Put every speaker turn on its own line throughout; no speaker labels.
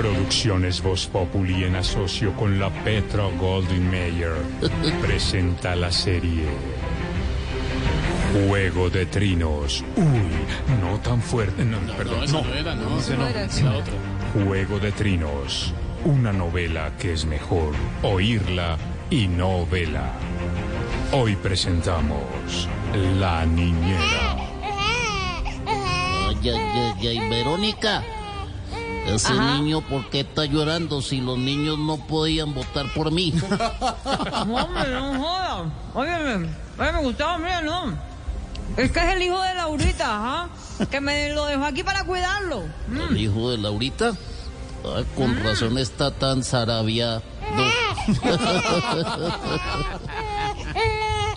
Producciones Voz Populi en asocio con la Petro Golden Mayer presenta la serie Juego de Trinos. Uy, no tan fuerte. No, perdón, no.
no era, no,
Esa no era,
la otra.
Juego de Trinos. Una novela que es mejor oírla y no vela. Hoy presentamos La Niñera.
Ay, ay, ay, ay, Verónica. Ese niño, ¿por qué está llorando si los niños no podían votar por mí?
No, hombre, no joda. Óyeme, oye, me gustaba, mira, no. Es que es el hijo de Laurita, ajá. Que me lo dejó aquí para cuidarlo.
El hijo de Laurita. Ay, con razón está tan zarabiado.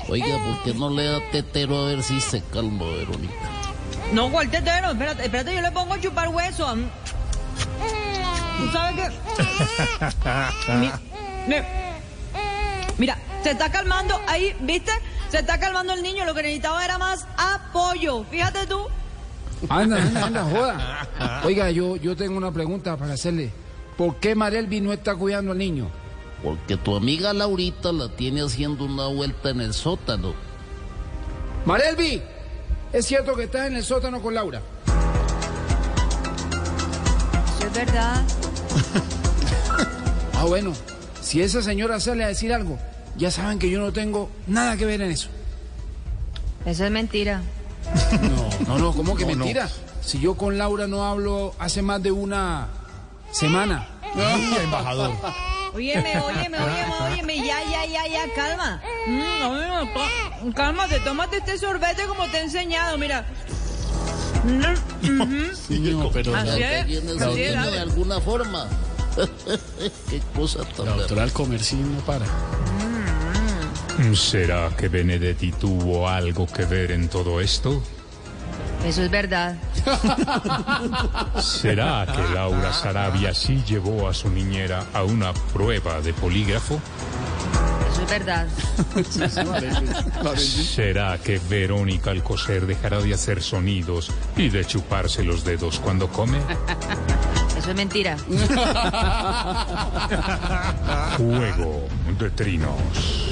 Oiga, ¿por qué no le da tetero a ver si se calma, Verónica?
No, ¿cuál tetero? Espérate, espérate, yo le pongo a chupar hueso. ¿Tú sabes qué? Mi- mi- Mira, se está calmando ahí, ¿viste? Se está calmando el niño. Lo que necesitaba era más apoyo. Fíjate tú.
Anda, anda, anda, joda. Oiga, yo, yo tengo una pregunta para hacerle. ¿Por qué Marelvi no está cuidando al niño?
Porque tu amiga Laurita la tiene haciendo una vuelta en el sótano.
Marelvi, ¿es cierto que estás en el sótano con Laura?
Eso es verdad.
Ah, bueno, si esa señora sale a decir algo, ya saben que yo no tengo nada que ver en eso.
Eso es mentira.
No, no, no, ¿cómo que mentira? Si yo con Laura no hablo hace más de una semana.
embajador.
Óyeme, óyeme, óyeme, óyeme, ya, ya, ya, ya, calma. Mm, no, no, to- cálmate, tómate este sorbete como te he enseñado, mira. Mm, ujú.
No, pero
Así
la,
es,
Tiene
así es,
de alguna forma. Qué cosa tan
la doctora del comercio no para.
¿Será que Benedetti tuvo algo que ver en todo esto?
Eso es verdad.
¿Será que Laura Sarabia sí llevó a su niñera a una prueba de polígrafo?
Es verdad.
¿Será que Verónica Alcocer dejará de hacer sonidos y de chuparse los dedos cuando come?
Eso es mentira.
Juego de trinos.